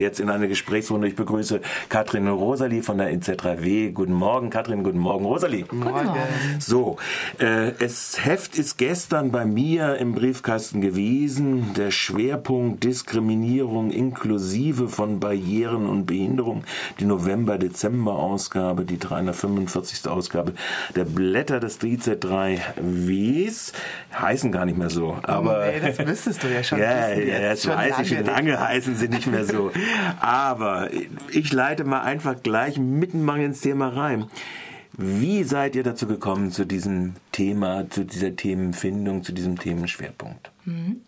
Jetzt in eine Gesprächsrunde. Ich begrüße Katrin und Rosalie von der NZ3W. Guten Morgen, Katrin. Guten Morgen, Rosalie. Guten Morgen. So, äh, es Heft ist gestern bei mir im Briefkasten gewesen. Der Schwerpunkt Diskriminierung inklusive von Barrieren und Behinderung. Die November-Dezember-Ausgabe, die 345. Ausgabe der Blätter des DZ3Ws. Heißen gar nicht mehr so. Aber, nee, das müsstest du ja schon ja, wissen. Ja, das weiß ich. Schon lange heißen sie nicht mehr so. Aber ich leite mal einfach gleich mitten mal ins Thema rein. Wie seid ihr dazu gekommen, zu diesem Thema, zu dieser Themenfindung, zu diesem Themenschwerpunkt? Mhm.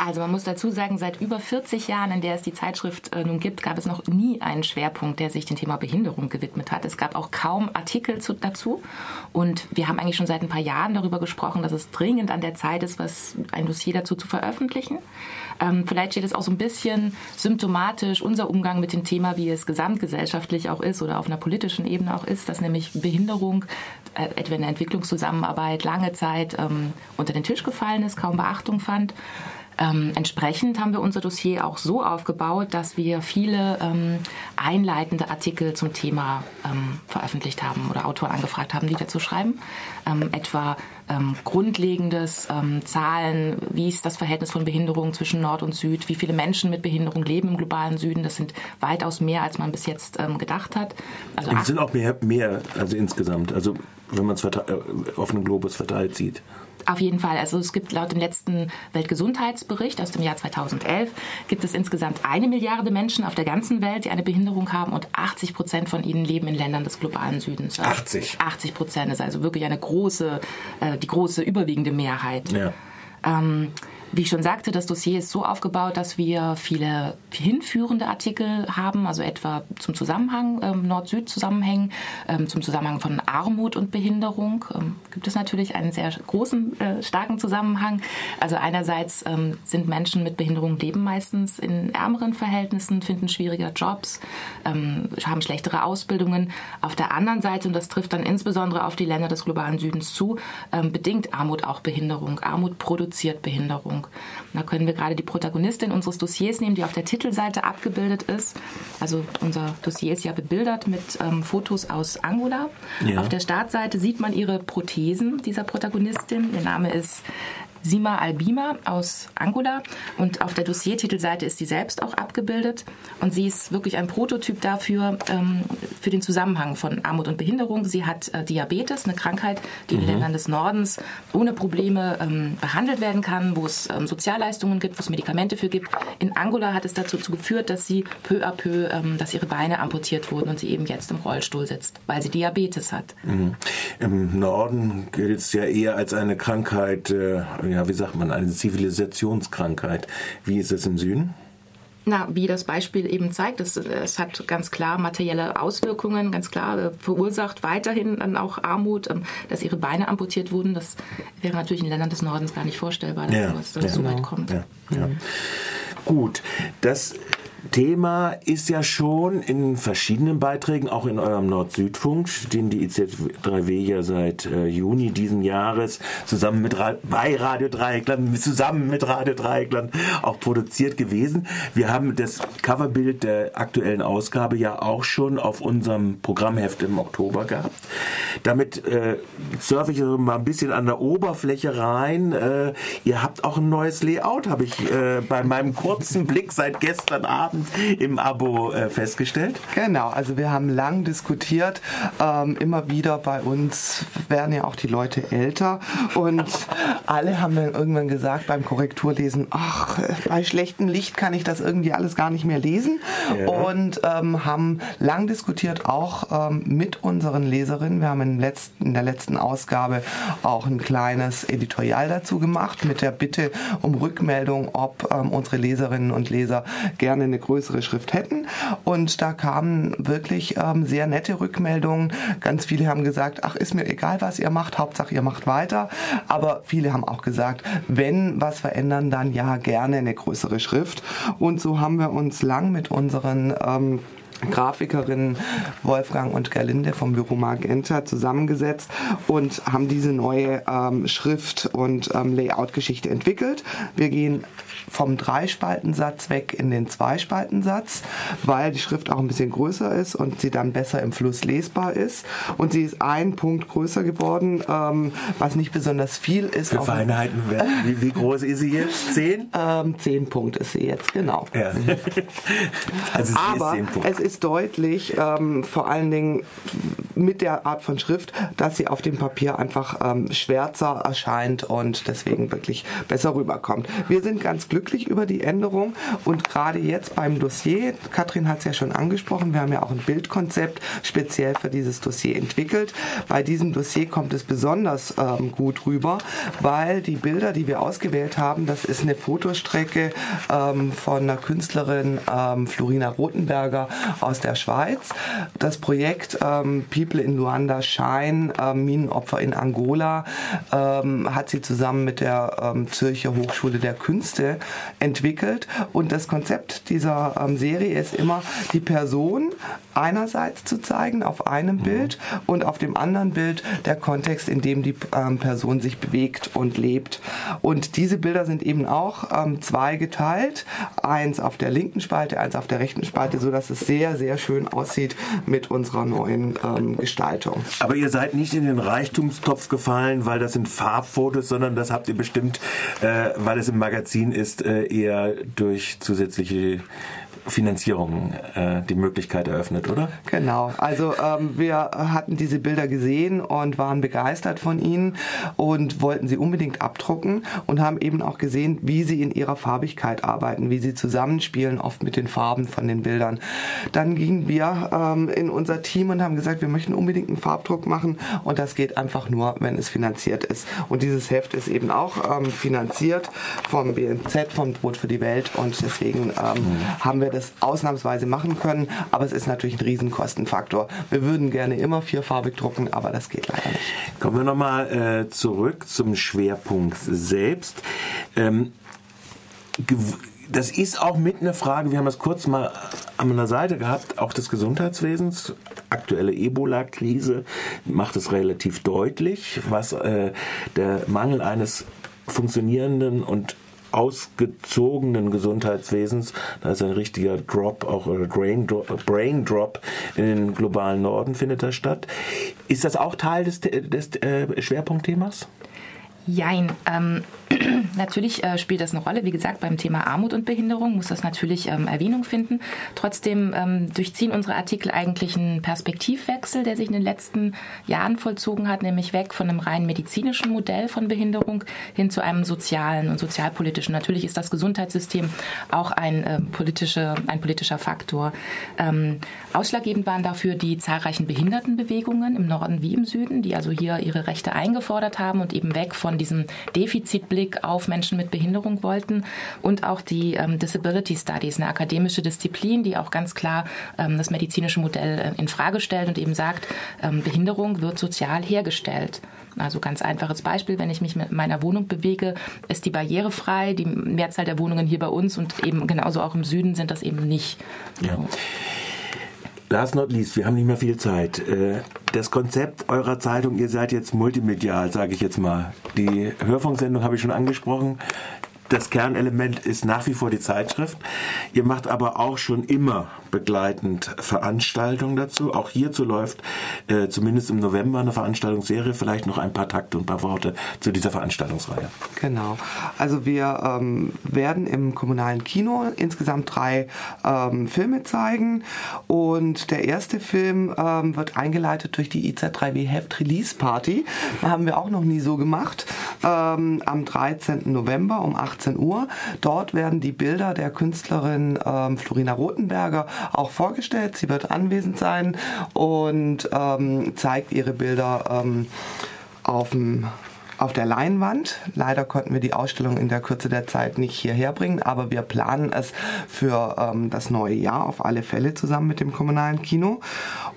Also man muss dazu sagen, seit über 40 Jahren, in der es die Zeitschrift äh, nun gibt, gab es noch nie einen Schwerpunkt, der sich dem Thema Behinderung gewidmet hat. Es gab auch kaum Artikel zu, dazu. Und wir haben eigentlich schon seit ein paar Jahren darüber gesprochen, dass es dringend an der Zeit ist, was ein Dossier dazu zu veröffentlichen. Ähm, vielleicht steht es auch so ein bisschen symptomatisch, unser Umgang mit dem Thema, wie es gesamtgesellschaftlich auch ist oder auf einer politischen Ebene auch ist, dass nämlich Behinderung, etwa in der Entwicklungszusammenarbeit, lange Zeit ähm, unter den Tisch gefallen ist, kaum Beachtung fand. Ähm, entsprechend haben wir unser Dossier auch so aufgebaut, dass wir viele ähm, einleitende Artikel zum Thema ähm, veröffentlicht haben oder Autoren angefragt haben, die dazu schreiben. Ähm, etwa ähm, grundlegendes ähm, Zahlen, wie ist das Verhältnis von Behinderung zwischen Nord und Süd, wie viele Menschen mit Behinderung leben im globalen Süden. Das sind weitaus mehr, als man bis jetzt gedacht hat. Also es sind auch mehr, mehr, also insgesamt, also wenn man es äh, auf einem Globus verteilt sieht. Auf jeden Fall. Also es gibt laut dem letzten Weltgesundheitsbericht aus dem Jahr 2011 gibt es insgesamt eine Milliarde Menschen auf der ganzen Welt, die eine Behinderung haben und 80 Prozent von ihnen leben in Ländern des globalen Südens. 80? 80 Prozent ist also wirklich eine große, äh, die große überwiegende Mehrheit. Ja. Ähm, wie ich schon sagte, das Dossier ist so aufgebaut, dass wir viele hinführende Artikel haben, also etwa zum Zusammenhang, ähm, Nord-Süd-Zusammenhängen, ähm, zum Zusammenhang von Armut und Behinderung. Ähm, gibt es natürlich einen sehr großen, äh, starken Zusammenhang. Also einerseits ähm, sind Menschen mit Behinderung leben meistens in ärmeren Verhältnissen, finden schwieriger Jobs, ähm, haben schlechtere Ausbildungen. Auf der anderen Seite, und das trifft dann insbesondere auf die Länder des globalen Südens zu, ähm, bedingt Armut auch Behinderung. Armut produziert Behinderung. Behinderung. Da können wir gerade die Protagonistin unseres Dossiers nehmen, die auf der Titelseite abgebildet ist. Also unser Dossier ist ja bebildert mit ähm, Fotos aus Angola. Ja. Auf der Startseite sieht man ihre Prothesen dieser Protagonistin. Ihr Name ist Sima Albima aus Angola und auf der Dossiertitelseite ist sie selbst auch abgebildet und sie ist wirklich ein Prototyp dafür, ähm, für den Zusammenhang von Armut und Behinderung. Sie hat äh, Diabetes, eine Krankheit, die mhm. in Ländern des Nordens ohne Probleme ähm, behandelt werden kann, wo es ähm, Sozialleistungen gibt, wo es Medikamente für gibt. In Angola hat es dazu geführt, dass sie peu à peu, ähm, dass ihre Beine amputiert wurden und sie eben jetzt im Rollstuhl sitzt, weil sie Diabetes hat. Mhm. Im Norden gilt es ja eher als eine Krankheit, äh, ja, wie sagt man, eine Zivilisationskrankheit. Wie ist es im Süden? Na, wie das Beispiel eben zeigt, es, es hat ganz klar materielle Auswirkungen, ganz klar äh, verursacht weiterhin dann auch Armut, ähm, dass ihre Beine amputiert wurden. Das wäre natürlich in Ländern des Nordens gar nicht vorstellbar, dass ja, das ja, so weit kommt. Ja, ja. Gut, das Thema ist ja schon in verschiedenen Beiträgen, auch in eurem Nord-Süd-Funk, den die IZ3W ja seit äh, Juni diesen Jahres zusammen mit Ra bei Radio Dreieckland, zusammen mit Radio Dreieckland auch produziert gewesen. Wir haben das Coverbild der aktuellen Ausgabe ja auch schon auf unserem Programmheft im Oktober gehabt. Damit äh, surfe ich mal ein bisschen an der Oberfläche rein. Äh, ihr habt auch ein neues Layout, habe ich äh, bei meinem kurzen Blick seit gestern Abend Abend im Abo äh, festgestellt? Genau, also wir haben lang diskutiert. Ähm, immer wieder bei uns werden ja auch die Leute älter und alle haben dann irgendwann gesagt beim Korrekturlesen, ach, bei schlechtem Licht kann ich das irgendwie alles gar nicht mehr lesen ja. und ähm, haben lang diskutiert auch ähm, mit unseren Leserinnen. Wir haben in, letzten, in der letzten Ausgabe auch ein kleines Editorial dazu gemacht mit der Bitte um Rückmeldung, ob ähm, unsere Leserinnen und Leser gerne eine größere Schrift hätten. Und da kamen wirklich ähm, sehr nette Rückmeldungen. Ganz viele haben gesagt, ach, ist mir egal, was ihr macht, Hauptsache ihr macht weiter. Aber viele haben auch gesagt, wenn was verändern, dann ja gerne eine größere Schrift. Und so haben wir uns lang mit unseren ähm, Grafikerinnen Wolfgang und Gerlinde vom Büro Magenta zusammengesetzt und haben diese neue ähm, Schrift- und ähm, Layout-Geschichte entwickelt. Wir gehen vom Dreispaltensatz weg in den Zweispaltensatz, weil die Schrift auch ein bisschen größer ist und sie dann besser im Fluss lesbar ist. Und sie ist ein Punkt größer geworden, ähm, was nicht besonders viel ist. Für Feinheiten, wie, wie, groß ist sie jetzt? Zehn? Ähm, zehn Punkte ist sie jetzt, genau. Ja. also Aber ist es ist deutlich, ähm, vor allen Dingen mit der Art von Schrift, dass sie auf dem Papier einfach ähm, schwärzer erscheint und deswegen wirklich besser rüberkommt. Wir sind ganz glücklich über die Änderung und gerade jetzt beim Dossier, Katrin hat es ja schon angesprochen, wir haben ja auch ein Bildkonzept speziell für dieses Dossier entwickelt. Bei diesem Dossier kommt es besonders ähm, gut rüber, weil die Bilder, die wir ausgewählt haben, das ist eine Fotostrecke ähm, von einer Künstlerin ähm, Florina Rothenberger aus der Schweiz. Das Projekt ähm, People in Luanda Shine, äh, Minenopfer in Angola, ähm, hat sie zusammen mit der ähm, Zürcher Hochschule der Künste entwickelt. Und das Konzept dieser ähm, Serie ist immer, die Person einerseits zu zeigen auf einem mhm. Bild und auf dem anderen Bild der Kontext, in dem die ähm, Person sich bewegt und lebt. Und diese Bilder sind eben auch ähm, zweigeteilt. Eins auf der linken Spalte, eins auf der rechten Spalte, sodass es sehr, sehr schön aussieht mit unserer neuen ähm, Gestaltung. Aber ihr seid nicht in den Reichtumstopf gefallen, weil das sind Farbfotos, sondern das habt ihr bestimmt, äh, weil es im Magazin ist, äh, eher durch zusätzliche Finanzierung äh, die Möglichkeit eröffnet, oder? Genau. Also ähm, wir hatten diese Bilder gesehen und waren begeistert von ihnen und wollten sie unbedingt abdrucken und haben eben auch gesehen, wie sie in ihrer Farbigkeit arbeiten, wie sie zusammenspielen, oft mit den Farben von den Bildern. Dann gingen wir ähm, in unser Team und haben gesagt, wir möchten unbedingt einen Farbdruck machen und das geht einfach nur, wenn es finanziert ist. Und dieses Heft ist eben auch ähm, finanziert vom BNZ, vom Brot für die Welt und deswegen ähm, mhm. haben wir das das ausnahmsweise machen können, aber es ist natürlich ein Riesenkostenfaktor. Wir würden gerne immer vierfarbig drucken, aber das geht leider nicht. Kommen wir nochmal äh, zurück zum Schwerpunkt selbst. Ähm, das ist auch mit einer Frage, wir haben das kurz mal an der Seite gehabt, auch des Gesundheitswesens. Aktuelle Ebola-Krise macht es relativ deutlich, was äh, der Mangel eines funktionierenden und ausgezogenen Gesundheitswesens. Da ist ein richtiger Drop, auch Brain Drop, Brain Drop in den globalen Norden findet da statt. Ist das auch Teil des, des äh, Schwerpunktthemas? Jein. Ähm, natürlich äh, spielt das eine Rolle. Wie gesagt, beim Thema Armut und Behinderung muss das natürlich ähm, Erwähnung finden. Trotzdem ähm, durchziehen unsere Artikel eigentlich einen Perspektivwechsel, der sich in den letzten Jahren vollzogen hat, nämlich weg von einem rein medizinischen Modell von Behinderung hin zu einem sozialen und sozialpolitischen. Natürlich ist das Gesundheitssystem auch ein, äh, politische, ein politischer Faktor. Ähm, ausschlaggebend waren dafür die zahlreichen Behindertenbewegungen im Norden wie im Süden, die also hier ihre Rechte eingefordert haben und eben weg von diesem Defizitblick auf Menschen mit Behinderung wollten und auch die ähm, Disability Studies, eine akademische Disziplin, die auch ganz klar ähm, das medizinische Modell äh, in Frage stellt und eben sagt, ähm, Behinderung wird sozial hergestellt. Also ganz einfaches Beispiel, wenn ich mich mit meiner Wohnung bewege, ist die barrierefrei. Die Mehrzahl der Wohnungen hier bei uns und eben genauso auch im Süden sind das eben nicht. Ja. So. Last not least, wir haben nicht mehr viel Zeit. Das Konzept eurer Zeitung, ihr seid jetzt multimedial, sage ich jetzt mal. Die Hörfunksendung habe ich schon angesprochen das Kernelement ist nach wie vor die Zeitschrift. Ihr macht aber auch schon immer begleitend Veranstaltungen dazu. Auch hierzu läuft äh, zumindest im November eine Veranstaltungsserie. Vielleicht noch ein paar Takte und ein paar Worte zu dieser Veranstaltungsreihe. Genau. Also wir ähm, werden im kommunalen Kino insgesamt drei ähm, Filme zeigen. Und der erste Film ähm, wird eingeleitet durch die IZ3W Heft Release Party. Haben wir auch noch nie so gemacht. Ähm, am 13. November um 8 18 Uhr. Dort werden die Bilder der Künstlerin ähm, Florina Rothenberger auch vorgestellt. Sie wird anwesend sein und ähm, zeigt ihre Bilder ähm, auf dem auf der Leinwand. Leider konnten wir die Ausstellung in der Kürze der Zeit nicht hierher bringen, aber wir planen es für ähm, das neue Jahr auf alle Fälle zusammen mit dem kommunalen Kino.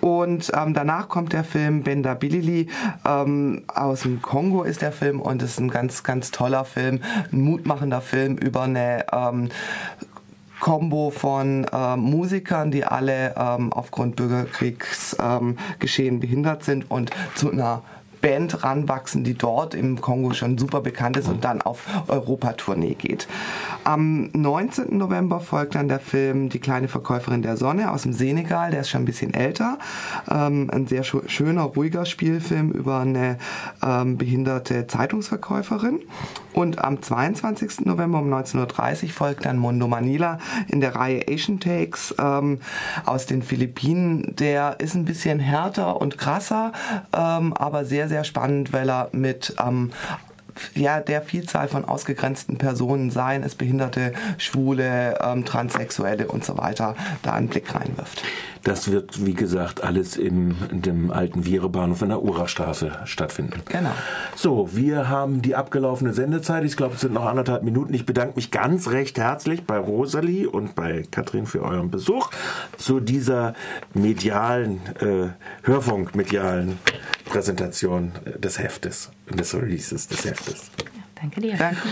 Und ähm, danach kommt der Film Benda Bilili ähm, aus dem Kongo ist der Film und es ist ein ganz, ganz toller Film, ein mutmachender Film über eine ähm, Kombo von äh, Musikern, die alle ähm, aufgrund Bürgerkriegsgeschehen ähm, behindert sind und zu einer Band ranwachsen, die dort im Kongo schon super bekannt ist und dann auf Europatournee geht. Am 19. November folgt dann der Film Die kleine Verkäuferin der Sonne aus dem Senegal, der ist schon ein bisschen älter. Ähm, ein sehr schöner, ruhiger Spielfilm über eine ähm, behinderte Zeitungsverkäuferin. Und am 22. November um 19.30 Uhr folgt dann Mondo Manila in der Reihe Asian Takes ähm, aus den Philippinen. Der ist ein bisschen härter und krasser, ähm, aber sehr, sehr spannend, weil er mit ähm, ja, der Vielzahl von ausgegrenzten Personen, seien es Behinderte, Schwule, ähm, Transsexuelle und so weiter, da einen Blick reinwirft. Das wird, wie gesagt, alles im, in dem alten Vierebahnhof in der Urastraße stattfinden. Genau. So, wir haben die abgelaufene Sendezeit. Ich glaube, es sind noch anderthalb Minuten. Ich bedanke mich ganz recht herzlich bei Rosalie und bei Katrin für euren Besuch zu dieser medialen, äh, Hörfunk-medialen Präsentation des Heftes, des Releases des Heftes. Ja, danke dir. Dankeschön.